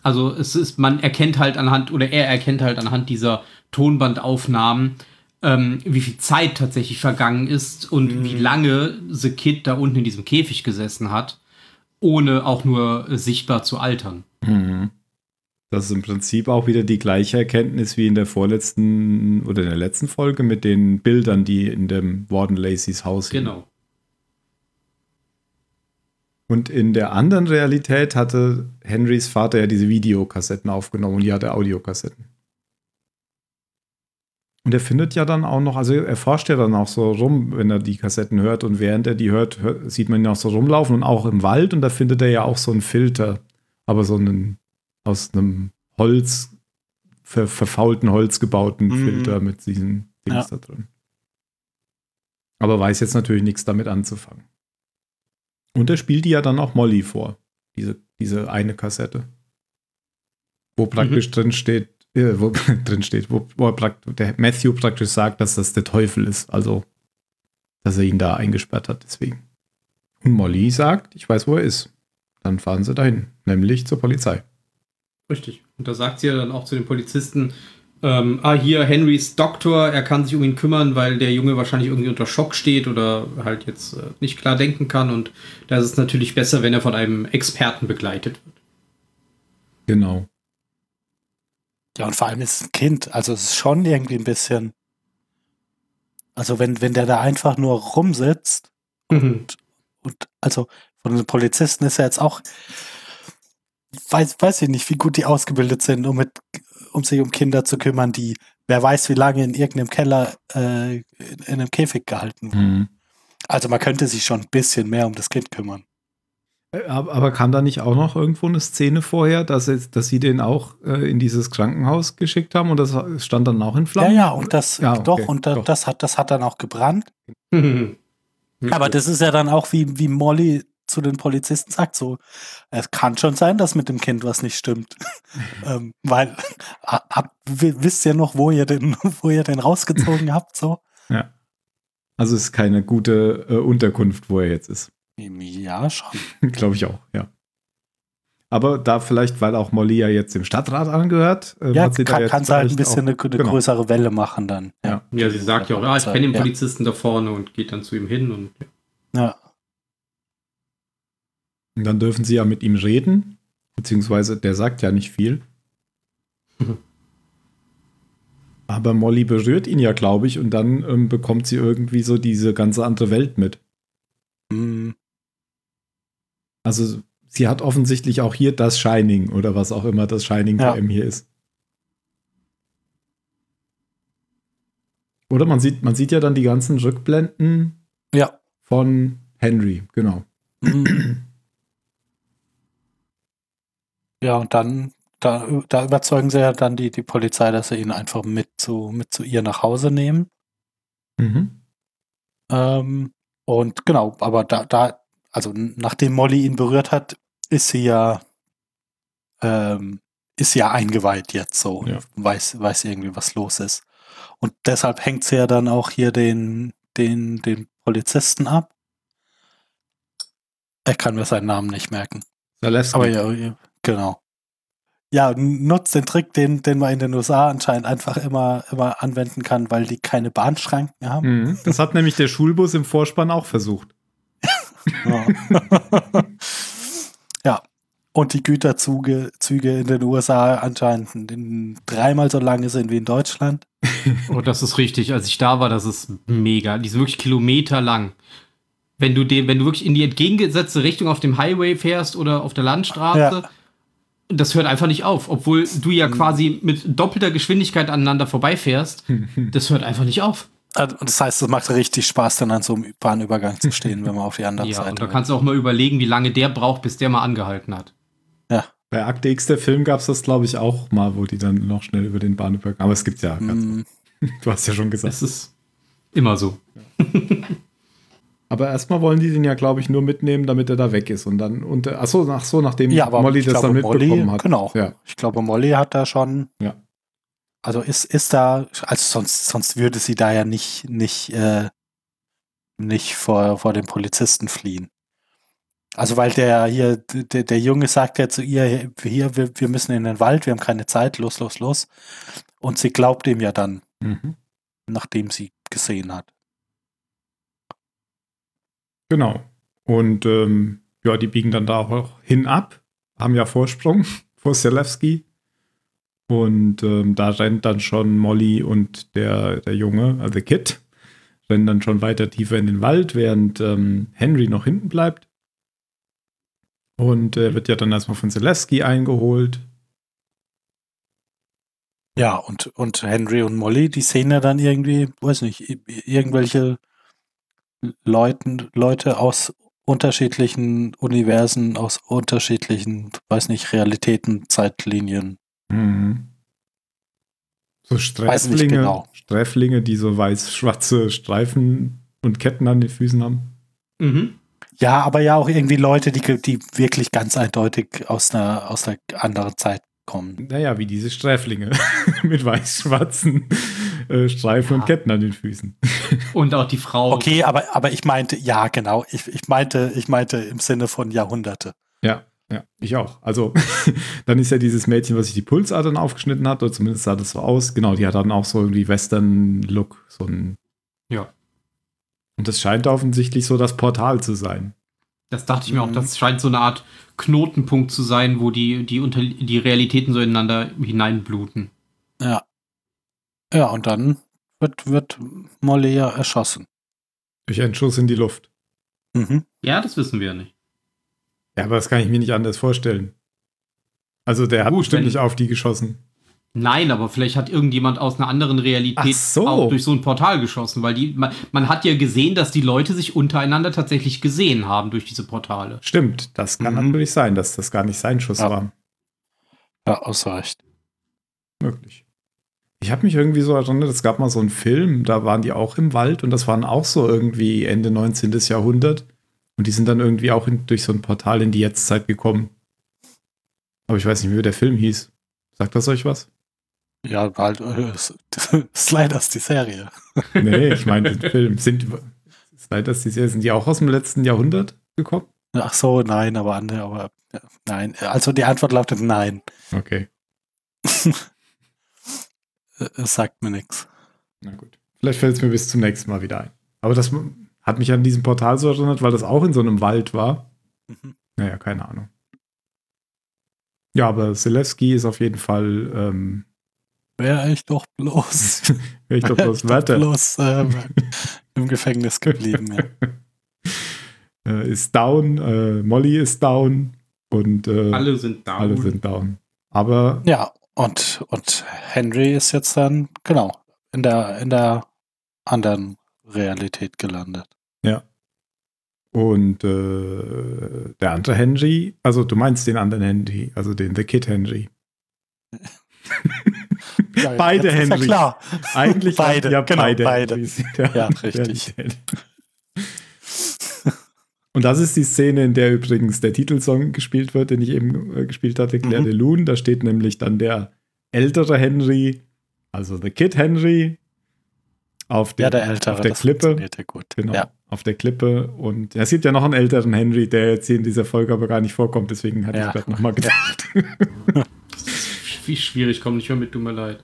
Also es ist, man erkennt halt anhand, oder er erkennt halt anhand dieser Tonbandaufnahmen, ähm, wie viel Zeit tatsächlich vergangen ist und wie lange The Kid da unten in diesem Käfig gesessen hat, ohne auch nur sichtbar zu altern. Mhm. Das ist im Prinzip auch wieder die gleiche Erkenntnis wie in der vorletzten oder in der letzten Folge mit den Bildern, die in dem Warden Lacys Haus hingen. Genau. Und in der anderen Realität hatte Henrys Vater ja diese Videokassetten aufgenommen und die hatte Audiokassetten. Und er findet ja dann auch noch, also er forscht ja dann auch so rum, wenn er die Kassetten hört und während er die hört, hört sieht man ihn auch so rumlaufen und auch im Wald und da findet er ja auch so einen Filter, aber so einen aus einem Holz, ver, verfaulten Holz gebauten Mhm. Filter mit diesen Dings Ja. da drin. Aber weiß jetzt natürlich nichts damit anzufangen. Und er spielt die ja dann auch Molly vor, diese, diese eine Kassette. Wo praktisch drin steht, äh, wo drin steht, wo, wo er prakt- der Matthew praktisch sagt, dass das der Teufel ist, also dass er ihn da eingesperrt hat, deswegen. Und Molly sagt, ich weiß, wo er ist. Dann fahren sie dahin, nämlich zur Polizei. Richtig. Und da sagt sie ja dann auch zu den Polizisten, ähm, ah, hier, Henrys Doktor, er kann sich um ihn kümmern, weil der Junge wahrscheinlich irgendwie unter Schock steht oder halt jetzt äh, nicht klar denken kann. Und da ist es natürlich besser, wenn er von einem Experten begleitet wird. Genau. Ja, und vor allem ist es ein Kind. Also es ist schon irgendwie ein bisschen. Also wenn, wenn der da einfach nur rumsitzt und also von den Polizisten ist er jetzt auch, weiß, weiß ich nicht, wie gut die ausgebildet sind, um, mit, um sich um Kinder zu kümmern, die wer weiß wie lange in irgendeinem Keller äh, in, in einem Käfig gehalten wurden. Mhm. Also man könnte sich schon ein bisschen mehr um das Kind kümmern. Äh, Aber, kam da nicht auch noch irgendwo eine Szene vorher, dass, dass sie den auch äh, in dieses Krankenhaus geschickt haben und das stand dann auch in Ja, Flammen? ja, und das, Ja, okay, doch, und da, doch. das hat, das hat dann auch gebrannt. Aber das ist ja dann auch wie, wie Molly zu den Polizisten sagt, so, es kann schon sein, dass mit dem Kind was nicht stimmt. ähm, weil, wi- wisst ihr noch, wo ihr den, wo ihr den rausgezogen habt, so? Ja. Also es ist keine gute äh, Unterkunft, wo er jetzt ist. Ja, schon. Glaube ich auch, ja. Aber da vielleicht, weil auch Molly ja jetzt dem Stadtrat angehört, äh, Ja, hat sie da kann, jetzt kann sie halt ein bisschen auch- eine, eine genau. größere Welle machen dann. Ja. Ja, sie sagt ja auch, ah, ich kenne den Ja. Polizisten da vorne und geht dann zu ihm hin und ja. Und dann dürfen sie ja mit ihm reden, beziehungsweise der sagt ja nicht viel. Mhm. Aber Molly berührt ihn ja, glaube ich, und dann ähm, bekommt sie irgendwie so diese ganze andere Welt mit. Hm, Also sie hat offensichtlich auch hier das Shining oder was auch immer das Shining Ja. bei ihm hier ist. Oder man sieht, man sieht ja dann die ganzen Rückblenden Ja. von Henry, genau. Hm. Ja, und dann, da, da überzeugen sie ja dann die, die Polizei, dass sie ihn einfach mit zu, mit zu ihr nach Hause nehmen. Mhm. Ähm, und genau, aber da, da, also nachdem Molly ihn berührt hat, ist sie ja, ähm, ist ja eingeweiht jetzt so, Ja. weiß, weiß irgendwie, was los ist. Und deshalb hängt sie ja dann auch hier den, den, den Polizisten ab. Ich kann mir seinen Namen nicht merken. Zalewski. Aber ja, genau. Ja, nutzt den Trick, den, den man in den USA anscheinend einfach immer, immer anwenden kann, weil die keine Bahnschranken haben. Mhm. Das hat nämlich der Schulbus im Vorspann auch versucht. Ja. ja. Und die Güterzüge Züge in den USA anscheinend in dreimal so lange sind wie in Deutschland. Oh, das ist richtig. Als ich da war, das ist mega. Die sind wirklich kilometerlang. Wenn du den, wenn du wirklich in die entgegengesetzte Richtung auf dem Highway fährst oder auf der Landstraße, Ja. Das hört einfach nicht auf. Obwohl du ja quasi mit doppelter Geschwindigkeit aneinander vorbeifährst, das hört einfach nicht auf. Also, und Das heißt, es macht richtig Spaß, dann an so einem Bahnübergang zu stehen, wenn man auf die andere Ja, Seite und da kannst du auch mal überlegen, wie lange der braucht, bis der mal angehalten hat. Ja. Bei Akte X, der Film, gab es das, glaube ich, auch mal, wo die dann noch schnell über den Bahnübergang. Aber es gibt ja ganz Mm, Du hast ja schon gesagt. Das ist immer so. Aber erstmal wollen die den ja, glaube ich, nur mitnehmen, damit er da weg ist. Und dann, und, ach so, ach so, nachdem Ja, aber Molly das glaube, dann mitbekommen Molly, hat. genau. Ja. Ich glaube, Molly hat da schon. Ja. Also ist, ist da, also sonst, sonst würde sie da ja nicht, nicht, äh, nicht vor, vor dem Polizisten fliehen. Also weil der hier, der, der Junge sagt ja zu ihr, hier, wir, wir müssen in den Wald, wir haben keine Zeit, los, los, los. Und sie glaubt ihm ja dann, Mhm. nachdem sie gesehen hat. Genau. Und ähm, ja, die biegen dann da auch hinab, haben ja Vorsprung vor Selewski. Und ähm, da rennt dann schon Molly und der, der Junge, also Kid, rennen dann schon weiter tiefer in den Wald, während ähm, Henry noch hinten bleibt. Und er wird ja dann erstmal von Selewski eingeholt. Ja, und, und Henry und Molly, die sehen ja dann irgendwie, weiß nicht, irgendwelche Leuten, Leute aus unterschiedlichen Universen, aus unterschiedlichen, weiß nicht, Realitäten, Zeitlinien. Mhm. So Sträflinge, genau. Sträflinge, die so weiß-schwarze Streifen und Ketten an den Füßen haben. Mhm. Ja, aber ja auch irgendwie Leute, die, die wirklich ganz eindeutig aus einer, aus einer anderen Zeit kommen. Naja, wie diese Sträflinge mit weiß-schwarzen äh, Streifen und Ketten an den Füßen. Und auch die Frau. Okay, aber, aber ich meinte, ja, genau, ich, ich meinte, ich meinte im Sinne von Jahrhunderte. Ja, ja, ich auch. Also, dann ist ja dieses Mädchen, was sich die Pulsadern aufgeschnitten hat, oder zumindest sah das so aus. Genau, die hat dann auch so irgendwie Western-Look, so ein. Ja. Und das scheint offensichtlich so das Portal zu sein. Das dachte ich mir auch, Mhm. das scheint so eine Art Knotenpunkt zu sein, wo die, die, unter, die Realitäten so ineinander hineinbluten. Ja. Ja, und dann wird, wird Molly ja erschossen. Durch einen Schuss in die Luft. Mhm. Ja, das wissen wir ja nicht. Ja, aber das kann ich mir nicht anders vorstellen. Also, der hat Gut, bestimmt nicht auf die geschossen. Nein, aber vielleicht hat irgendjemand aus einer anderen Realität so. auch durch so ein Portal geschossen, weil die, man, man hat ja gesehen, dass die Leute sich untereinander tatsächlich gesehen haben durch diese Portale. Stimmt, das kann Mhm. natürlich sein, dass das gar nicht sein Schuss Ja. war. Ja, ausreicht. Möglich. Ich habe mich irgendwie so erinnert, es gab mal so einen Film, da waren die auch im Wald und das waren auch so irgendwie Ende 19. Jahrhundert. Und die sind dann irgendwie auch in, durch so ein Portal in die Jetztzeit gekommen. Aber ich weiß nicht mehr, wie der Film hieß. Sagt das euch was? Ja, halt, äh, Sliders, die Serie. Nee, ich meine den Film. Sind, Sliders, die Serie, sind die auch aus dem letzten Jahrhundert gekommen? Ach so, nein, aber andere, aber ja, nein. Also die Antwort lautet nein. Okay, Es sagt mir nichts. na gut. Vielleicht fällt es mir bis zum nächsten Mal wieder ein. Aber das hat mich an diesem Portal so erinnert, weil das auch in so einem Wald war. Mhm. Naja, keine Ahnung. Ja, aber Selewski ist auf jeden Fall, ähm, Wäre ich doch bloß, wäre ich doch bloß Wörter, bloß äh, im Gefängnis geblieben. Ja. äh, ist down, äh, Molly ist down und äh, Alle sind da. alle sind down. Aber ja, und, und Henry ist jetzt dann, genau, in der, in der anderen Realität gelandet. und äh, der andere Henry, also du meinst den anderen Henry, also den The Kid Henry. Ja, Beide ist ja klar. Eigentlich Beide, ja genau, beide. beide. Ja, richtig. Und das ist die Szene, in der übrigens der Titelsong gespielt wird, den ich eben äh, gespielt hatte, Claire Mhm. de Lune. Da steht nämlich dann der ältere Henry, also The Kid Henry, auf der, Ja, der Ältere. auf der das Klippe. funktioniert ja gut. Genau, Ja. auf der Klippe. Und ja, es gibt ja noch einen älteren Henry, der jetzt hier in dieser Folge aber gar nicht vorkommt. Deswegen hatte Ja. ich gerade nochmal gedacht. Wie schwierig, komm nicht mehr mit, tut mir leid.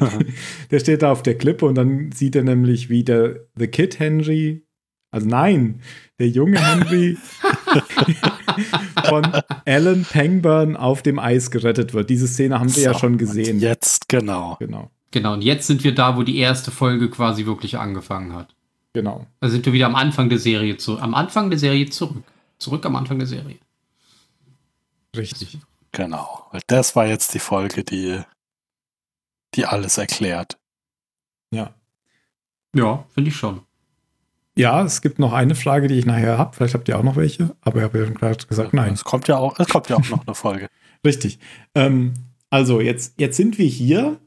Der steht da auf der Klippe und dann sieht er nämlich, wie der The Kid Henry, also nein, der junge Henry von Alan Pangburn auf dem Eis gerettet wird. Diese Szene haben wir ja So, schon und gesehen. Jetzt, genau. Genau, Genau, und jetzt sind wir da, wo die erste Folge quasi wirklich angefangen hat. genau. Also sind wir wieder am Anfang der Serie zu, am Anfang der Serie zurück. Zurück am Anfang der Serie. Richtig. Genau. Weil das war jetzt die Folge, die, die alles erklärt. Ja. Ja, finde ich schon. Ja, es gibt noch eine Frage, die ich nachher habe. Vielleicht habt ihr auch noch welche, aber ich habe ja gerade gesagt, nein. Es kommt ja auch, es kommt ja auch noch eine Folge. Richtig. Ähm, also jetzt, jetzt sind wir hier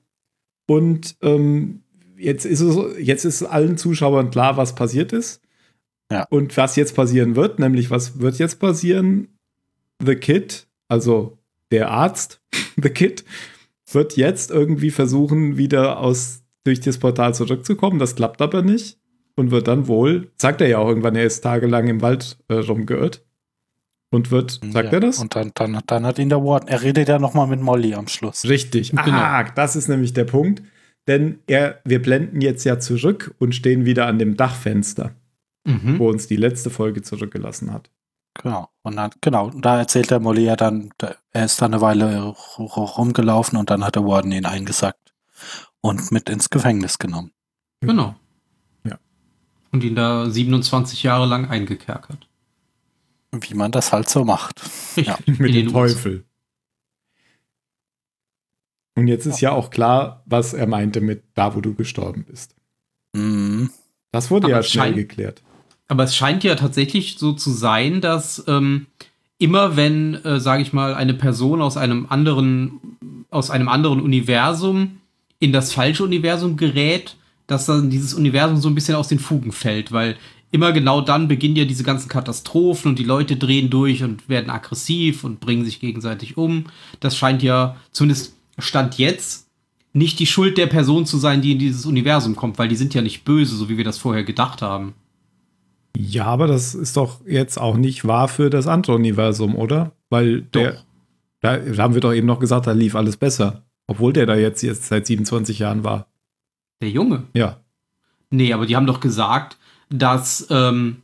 und ähm, jetzt, ist es, jetzt ist allen Zuschauern klar, was passiert ist. Ja. Und was jetzt passieren wird, nämlich was wird jetzt passieren? The Kid, also der Arzt, The Kid, wird jetzt irgendwie versuchen, wieder aus durch das Portal zurückzukommen. Das klappt aber nicht. Und wird dann wohl, sagt er ja auch irgendwann, er ist tagelang im Wald äh, rumgeirrt. Und wird, sagt Ja, er das? Und dann, dann, dann hat ihn der Warden. Er redet ja nochmal mit Molly am Schluss. Richtig. Genau. Ah, das ist nämlich der Punkt. Denn er, wir blenden jetzt ja zurück und stehen wieder an dem Dachfenster, Mhm. wo uns die letzte Folge zurückgelassen hat. Genau. Und dann, genau, und da erzählt der Molly ja dann, da- er ist dann eine Weile rumgelaufen und dann hat der Warden ihn eingesackt und mit ins Gefängnis genommen. Genau. Und ihn da 27 Jahre lang eingekerkert. Wie man das halt so macht. Ja, Mit dem. Teufel. Und jetzt ist ja auch klar, was er meinte mit da, wo du gestorben bist. Mhm. Das wurde Aber ja schnell scheint- geklärt. Aber es scheint ja tatsächlich so zu sein, dass ähm, immer wenn, äh, sage ich mal, eine Person aus einem anderen, aus einem anderen Universum in das falsche Universum gerät, dass dann dieses Universum so ein bisschen aus den Fugen fällt, weil immer genau dann beginnen ja diese ganzen Katastrophen und die Leute drehen durch und werden aggressiv und bringen sich gegenseitig um. Das scheint ja, zumindest Stand jetzt, nicht die Schuld der Person zu sein, die in dieses Universum kommt, weil die sind ja nicht böse, so wie wir das vorher gedacht haben. Ja, aber das ist doch jetzt auch nicht wahr für das andere Universum, oder? Weil der, Doch. da haben wir doch eben noch gesagt, da lief alles besser. Obwohl der da jetzt, jetzt seit 27 Jahren war. Der Junge. Ja. Nee, aber die haben doch gesagt, dass, ähm,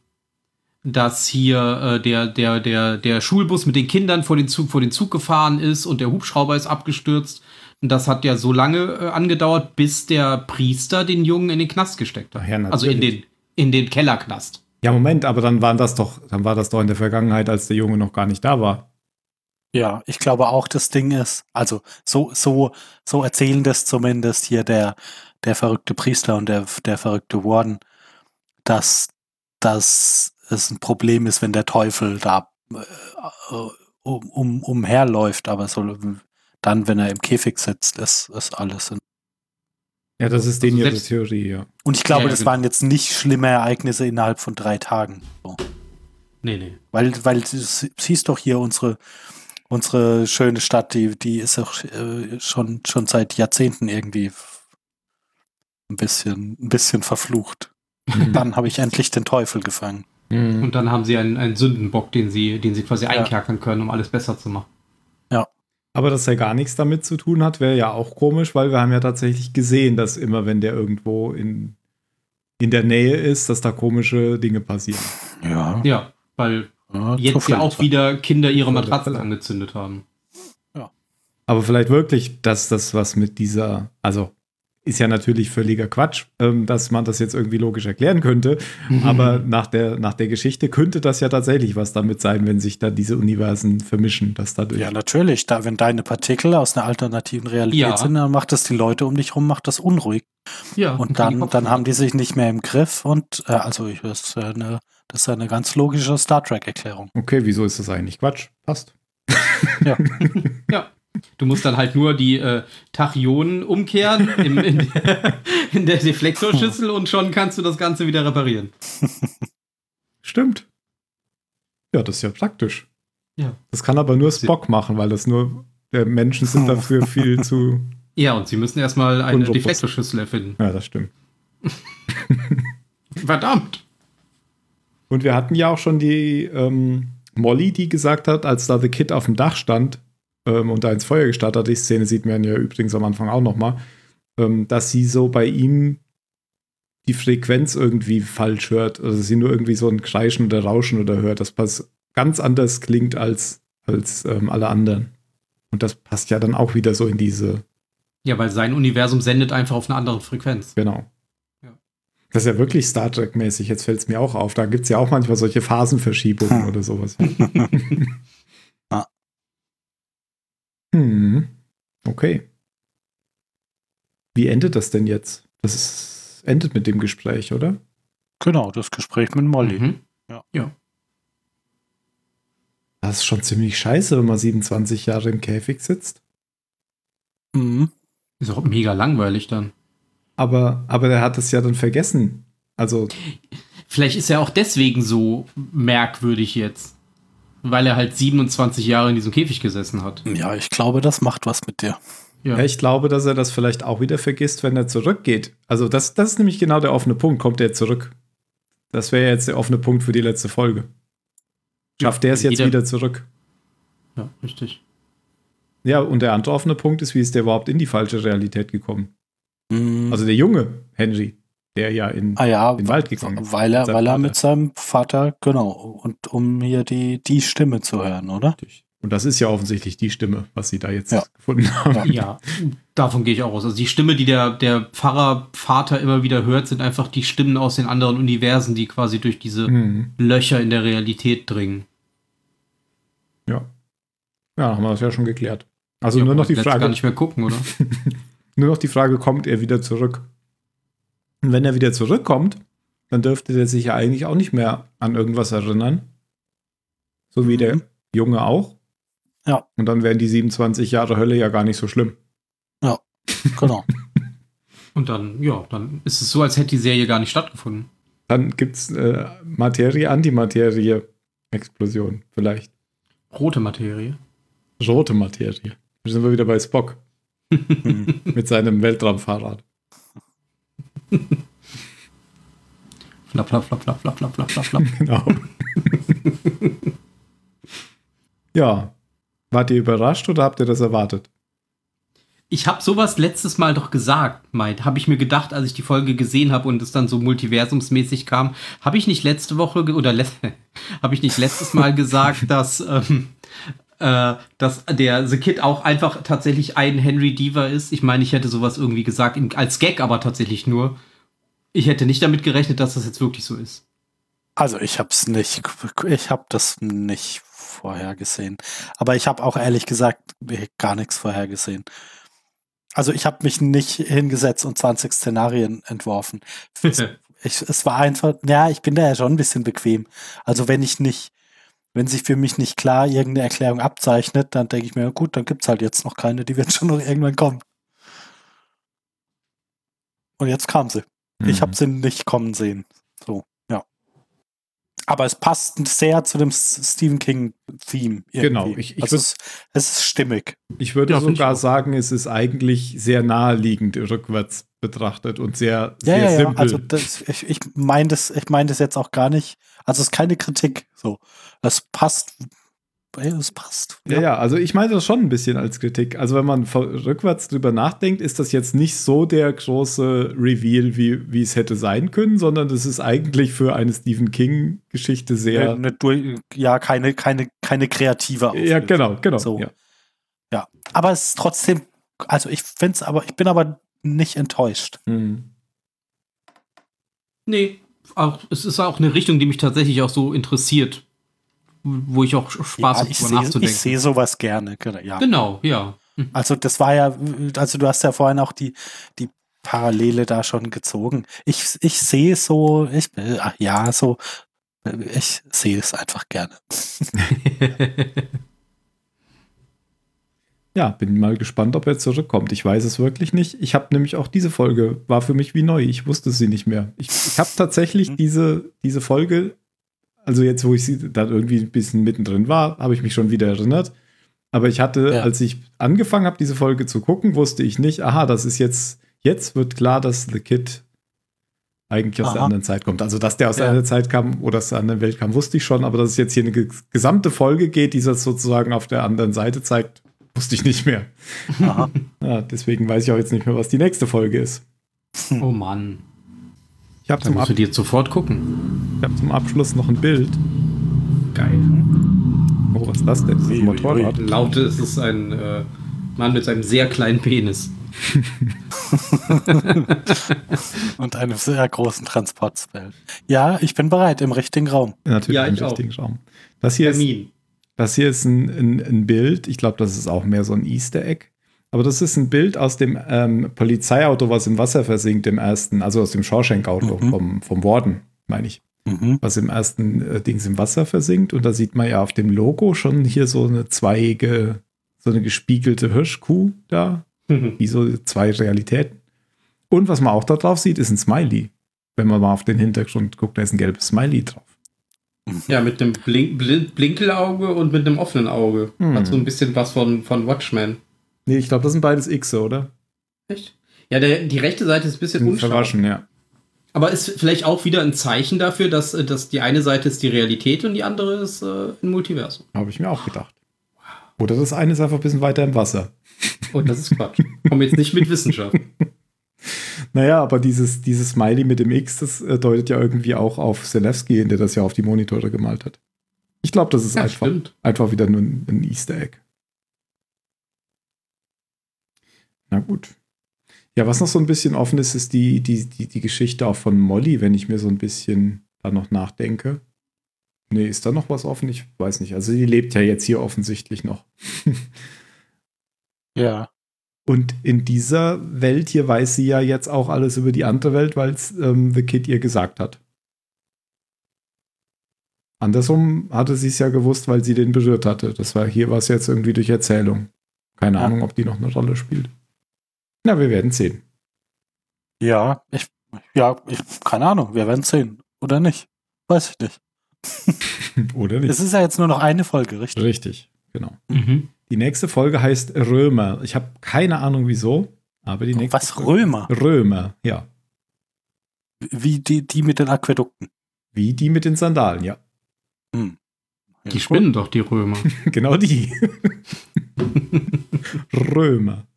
dass hier äh, der, der, der, der Schulbus mit den Kindern vor den, Zug, vor den Zug gefahren ist und der Hubschrauber ist abgestürzt. Und das hat ja so lange äh, angedauert, bis der Priester den Jungen in den Knast gesteckt hat. Ach ja, also in den, in den Kellerknast. Ja, Moment, aber dann waren das doch, dann war das doch in der Vergangenheit, als der Junge noch gar nicht da war. Ja, ich glaube auch, das Ding ist, also so, so, so erzählen das zumindest hier der, der verrückte Priester und der, der verrückte Warden, dass, dass es ein Problem ist, wenn der Teufel da äh, um, um, umherläuft, aber so, dann, wenn er im Käfig sitzt, ist, ist alles in Ja, das ist den Also ihre Theorie, ja. Und ich glaube, Ja, ja, das genau. waren jetzt nicht schlimme Ereignisse innerhalb von drei Tagen. So. Nee, nee. Weil, weil siehst doch hier unsere, unsere schöne Stadt, die, die ist auch äh, schon, schon seit Jahrzehnten irgendwie ein bisschen, ein bisschen verflucht. Dann habe ich endlich den Teufel gefangen. Mhm. Und dann haben sie einen, einen Sündenbock, den sie, den sie quasi Ja. einkerkern können, um alles besser zu machen. Aber dass er gar nichts damit zu tun hat, wäre ja auch komisch, weil wir haben ja tatsächlich gesehen, dass immer, wenn der irgendwo in, in der Nähe ist, dass da komische Dinge passieren. Ja. Ja, weil jetzt ja auch wieder Kinder ihre Matratzen angezündet haben. Aber vielleicht wirklich, dass das was mit dieser, also ist ja natürlich völliger Quatsch, ähm, dass man das jetzt irgendwie logisch erklären könnte. Aber nach der, nach der Geschichte könnte das ja tatsächlich was damit sein, wenn sich da diese Universen vermischen, dass dadurch. Ja, natürlich. Da, wenn deine Partikel aus einer alternativen Realität Ja. sind, dann macht das die Leute um dich rum, macht das unruhig. Ja, Und dann, dann haben die sich nicht mehr im Griff und äh, also ich, das, ist eine, das ist eine ganz logische Star Trek-Erklärung. Okay, wieso ist das eigentlich Quatsch? Passt. Ja. Du musst dann halt nur die äh, Tachyonen umkehren im, in, der, in der Deflektorschüssel und schon kannst du das Ganze wieder reparieren. Stimmt. Ja, das ist ja praktisch. Ja. Das kann aber nur Spock machen, weil das nur der Menschen sind dafür viel zu. Ja, und sie müssen erstmal eine Unrobust. Deflektorschüssel erfinden. Ja, das stimmt. Verdammt! Und wir hatten ja auch schon die ähm, Molly, die gesagt hat, als da The Kid auf dem Dach stand ähm, und da ins Feuer gestartet hat, die Szene sieht man ja übrigens am Anfang auch noch mal, ähm, dass sie so bei ihm die Frequenz irgendwie falsch hört. Also sie nur irgendwie so ein Kreischen oder Rauschen oder hört, das ganz anders klingt als, als ähm, alle anderen. Und das passt ja dann auch wieder so in diese, Ja, weil sein Universum sendet einfach auf eine andere Frequenz. genau. Ja. Das ist ja wirklich Star Trek-mäßig, jetzt fällt es mir auch auf. Da gibt es ja auch manchmal solche Phasenverschiebungen Hm. oder sowas. Hm. Okay. Wie endet das denn jetzt? Das ist, endet mit dem Gespräch, oder? Genau, das Gespräch mit Molly. Mhm. Das ist schon ziemlich scheiße, wenn man 27 Jahre im Käfig sitzt. Mhm. Ist auch mega langweilig dann. Aber, aber der hat es ja dann vergessen. Also, Vielleicht ist er auch deswegen so merkwürdig jetzt. Weil er halt 27 Jahre in diesem Käfig gesessen hat. Ja, ich glaube, das macht was mit dir. Ja. ich glaube, dass er das vielleicht auch wieder vergisst, wenn er zurückgeht. Also das, das ist nämlich genau der offene Punkt. Kommt er zurück? Das wäre jetzt der offene Punkt für die letzte Folge. Schafft er es jetzt Jeder- wieder zurück? Ja, richtig. Ja, und der andere offene Punkt ist, wie ist der überhaupt in die falsche Realität gekommen? Mhm. Also der junge Henry, der ja in ah ja, den Wald gegangen ist. weil er, mit seinem weil er Vater. mit seinem Vater, genau, und um hier die, die Stimme zu hören, oder? Und das ist ja offensichtlich die Stimme, was sie da jetzt Ja. gefunden haben. Ja, davon gehe ich auch aus. Also die Stimme, die der, der Pfarrer Vater immer wieder hört, sind einfach die Stimmen aus den anderen Universen, die quasi durch diese Mhm. Löcher in der Realität dringen. Ja. Ja, haben wir das ja schon geklärt. Also Ja, nur noch die Frage, gar nicht mehr gucken, oder? nur noch die Frage, kommt er wieder zurück? Und wenn er wieder zurückkommt, dann dürfte der sich ja eigentlich auch nicht mehr an irgendwas erinnern. So wie der Mhm. Junge auch. Ja. Und dann wären die 27 Jahre Hölle ja gar nicht so schlimm. Genau. Und dann, ja, dann ist es so, als hätte die Serie gar nicht stattgefunden. Dann gibt es äh, Materie-Antimaterie-Explosion vielleicht. Rote Materie. Rote Materie. Da sind wir wieder bei Spock mit seinem Weltraumfahrrad. Flap, flap, flap, flap, flap, flap, flap, flap. genau. ja. Wart ihr überrascht oder habt ihr das erwartet? Ich habe sowas letztes Mal doch gesagt, Mike. Habe ich mir gedacht, als ich die Folge gesehen habe und es dann so multiversumsmäßig kam. Habe ich nicht letzte Woche oder le habe ich nicht letztes Mal gesagt, dass, ähm, äh, dass der The Kid auch einfach tatsächlich ein Henry Deaver ist? Ich meine, ich hätte sowas irgendwie gesagt, als Gag aber tatsächlich nur. Ich hätte nicht damit gerechnet, dass das jetzt wirklich so ist. Also ich habe es nicht, ich habe das nicht vorhergesehen. Aber ich habe auch ehrlich gesagt gar nichts vorhergesehen. Also ich habe mich nicht hingesetzt und 20 Szenarien entworfen. Es, ich, es war einfach, ja, ich bin da ja schon ein bisschen bequem. Also wenn ich nicht, wenn sich für mich nicht klar irgendeine Erklärung abzeichnet, dann denke ich mir, gut, dann gibt's halt jetzt noch keine, die wird schon noch irgendwann kommen. Und jetzt kam sie. Ich Mhm. habe sie nicht kommen sehen. So, ja. Aber es passt sehr zu dem Stephen King-Theme. Genau, ich- ich also würd- es, es ist stimmig. Ich würde Ja, ich sogar auch. sagen, es ist eigentlich sehr naheliegend rückwärts betrachtet und sehr, Ja, sehr ja, ja. simpel. Also das, ich, ich meine das, ich meine das jetzt auch gar nicht. Also es ist keine Kritik. So, es passt. Ey, Es passt. ja, ja, also ich meine das schon ein bisschen als Kritik. Also wenn man rückwärts drüber nachdenkt, ist das jetzt nicht so der große Reveal, wie, wie es hätte sein können, sondern das ist eigentlich für eine Stephen King-Geschichte sehr. Eine, durch- ja, keine, keine, keine kreative ja, Auflösung. genau, genau. So. Ja. Ja. Aber es ist trotzdem, also ich finde es aber, ich bin aber nicht enttäuscht. Mhm. Nee, auch, es ist auch eine Richtung, die mich tatsächlich auch so interessiert. Wo ich auch Spaß ja, habe, ich drüber sehe nachzudenken. ich sehe sowas gerne. genau, Ja. Genau, ja. Also das war ja, also du hast ja vorhin auch die, die Parallele da schon gezogen. Ich, ich sehe so, ich, ach ja, so, ich sehe es einfach gerne. Ja, bin mal gespannt, ob er zurückkommt. Ich weiß es wirklich nicht. Ich habe nämlich auch diese Folge, war für mich wie neu. Ich wusste sie nicht mehr. Ich, ich habe tatsächlich Mhm. diese, diese Folge, also jetzt, wo ich sie dann irgendwie ein bisschen mittendrin war, habe ich mich schon wieder erinnert. Aber ich hatte, Ja. als ich angefangen habe, diese Folge zu gucken, wusste ich nicht, aha, das ist jetzt, jetzt wird klar, dass The Kid eigentlich aus der Aha. anderen Zeit kommt. Also, dass der aus der Ja. anderen Zeit kam oder aus der anderen Welt kam, wusste ich schon, aber dass es jetzt hier eine ge- gesamte Folge geht, die das sozusagen auf der anderen Seite zeigt, wusste ich nicht mehr. Ja, deswegen weiß ich auch jetzt nicht mehr, was die nächste Folge ist. Oh Mann. Ich habe zum, Ab dir sofort gucken. ich hab zum Abschluss noch ein Bild. Geil. Oh, was ist das denn? Das ist ein Motorrad. Laute, es ist ein äh, Mann mit einem sehr kleinen Penis. Und einem sehr großen Transportspell. Ja, ich bin bereit, im richtigen Raum. Natürlich Ja, im ich auch. richtigen Raum. Das hier ist, Termin. das hier ist ein, ein, ein Bild. Ich glaube, das ist auch mehr so ein Easter Egg. Aber das ist ein Bild aus dem ähm, Polizeiauto, was im Wasser versinkt, im ersten, also aus dem Shawshank-Auto Mhm. vom, vom Warden, meine ich. Mhm. was im ersten äh, Dings im Wasser versinkt. Und da sieht man ja auf dem Logo schon hier so eine zweiige, so eine gespiegelte Hirschkuh da, wie so zwei Realitäten. Und was man auch da drauf sieht, ist ein Smiley. Wenn man mal auf den Hintergrund guckt, da ist ein gelbes Smiley drauf. Ja, mit einem Blink Blin Blinkelauge und mit einem offenen Auge. Hm. Hat so ein bisschen was von, von Watchmen. Nee, ich glaube, das sind beides X, oder? Echt? Ja, der, die rechte Seite ist ein bisschen unscharf. verwaschen, ja. Aber ist vielleicht auch wieder ein Zeichen dafür, dass, äh, dass die eine Seite ist die Realität und die andere ist äh, ein Multiversum. Habe ich mir auch gedacht. Oder das eine ist einfach ein bisschen weiter im Wasser. Und das ist Quatsch. Komm jetzt nicht mit Wissenschaft. Naja, aber dieses, dieses Smiley mit dem X, das äh, deutet ja irgendwie auch auf Zelewski hin, der das ja auf die Monitore gemalt hat. Ich glaube, das ist Ja, einfach, stimmt. einfach wieder nur ein Easter Egg. Na gut. Ja, was noch so ein bisschen offen ist, ist die, die, die, die Geschichte auch von Molly, wenn ich mir so ein bisschen da noch nachdenke. Nee, ist da noch was offen? Ich weiß nicht. Also die lebt ja jetzt hier offensichtlich noch. Ja. Und in dieser Welt hier weiß sie ja jetzt auch alles über die andere Welt, weil es ähm, The Kid ihr gesagt hat. Andersrum hatte sie es ja gewusst, weil sie den berührt hatte. Das war hier war es jetzt irgendwie durch Erzählung. Keine Ja. Ahnung, ob die noch eine Rolle spielt. Na, wir werden sehen. Ja, ich, ja, ich, keine Ahnung, wir werden sehen. Oder nicht? Weiß ich nicht. Oder nicht? Es ist ja jetzt nur noch eine Folge, richtig? Richtig, genau. Mhm. Die nächste Folge heißt Römer. Ich habe keine Ahnung wieso, aber die nächste Was, Folge- Römer? Römer, ja. Wie die, die mit den Aquädukten. Wie die mit den Sandalen, ja. Hm. Die spinnen doch, die Römer. genau die. Römer.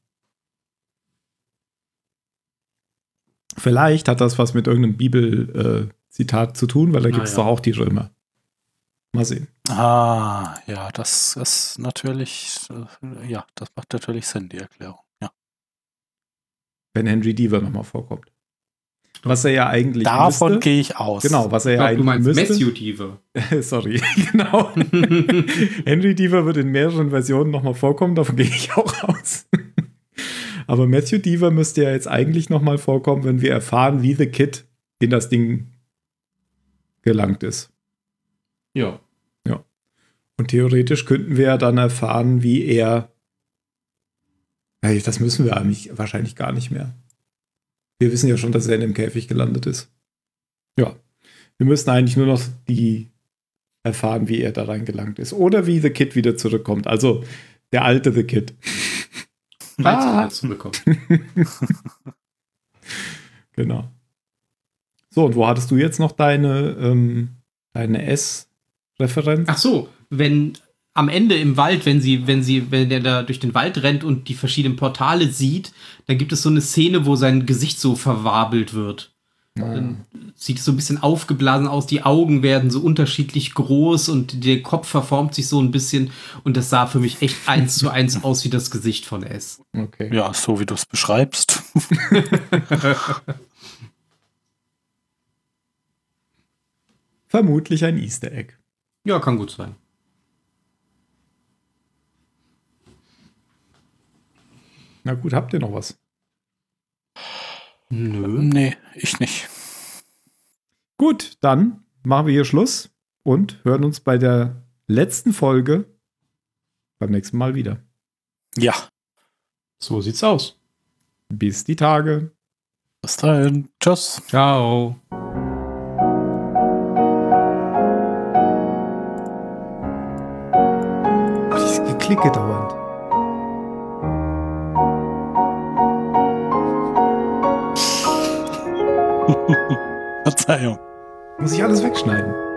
Vielleicht hat das was mit irgendeinem Bibel-Zitat zu tun, weil da gibt es ja. doch auch die Römer. Mal sehen. Ah, ja, das ist natürlich, äh, ja, das macht natürlich Sinn, die Erklärung. Ja. Wenn Henry Deaver nochmal vorkommt. Was er ja eigentlich Davon gehe ich aus. Genau, was er Ich ja glaube, du eigentlich meinst müsste. Matthew Deaver. Sorry, genau. Henry Deaver wird in mehreren Versionen nochmal vorkommen, davon gehe ich auch aus. Aber Matthew Deaver müsste ja jetzt eigentlich nochmal vorkommen, wenn wir erfahren, wie The Kid in das Ding gelangt ist. Ja. Und theoretisch könnten wir ja dann erfahren, wie er. Hey, das müssen wir eigentlich wahrscheinlich gar nicht mehr. Wir wissen ja schon, dass er in dem Käfig gelandet ist. Ja. Wir müssen eigentlich nur noch die erfahren, wie er da reingelangt ist. Oder wie The Kid wieder zurückkommt. Also der alte The Kid. Falls Ah. mal zurückkommt. Genau. So, und wo hattest du jetzt noch deine, ähm, deine S-Referenz? Ach so, wenn am Ende im Wald, wenn sie, wenn sie, wenn der da durch den Wald rennt und die verschiedenen Portale sieht, dann gibt es so eine Szene, wo sein Gesicht so verwabelt wird. Dann sieht es so ein bisschen aufgeblasen aus, die Augen werden so unterschiedlich groß und der Kopf verformt sich so ein bisschen und das sah für mich echt eins zu eins aus wie das Gesicht von S. Okay. Ja, so wie du es beschreibst. Vermutlich ein Easter Egg. Ja, kann gut sein. Na gut, habt ihr noch was? Nö. nee, ich nicht. Gut, dann machen wir hier Schluss und hören uns bei der letzten Folge beim nächsten Mal wieder. Ja, So sieht's aus. Bis die Tage. bis dahin. Tschüss. Ciao. Dieses Geklicke dauernd. Verzeihung. Muss ich alles wegschneiden?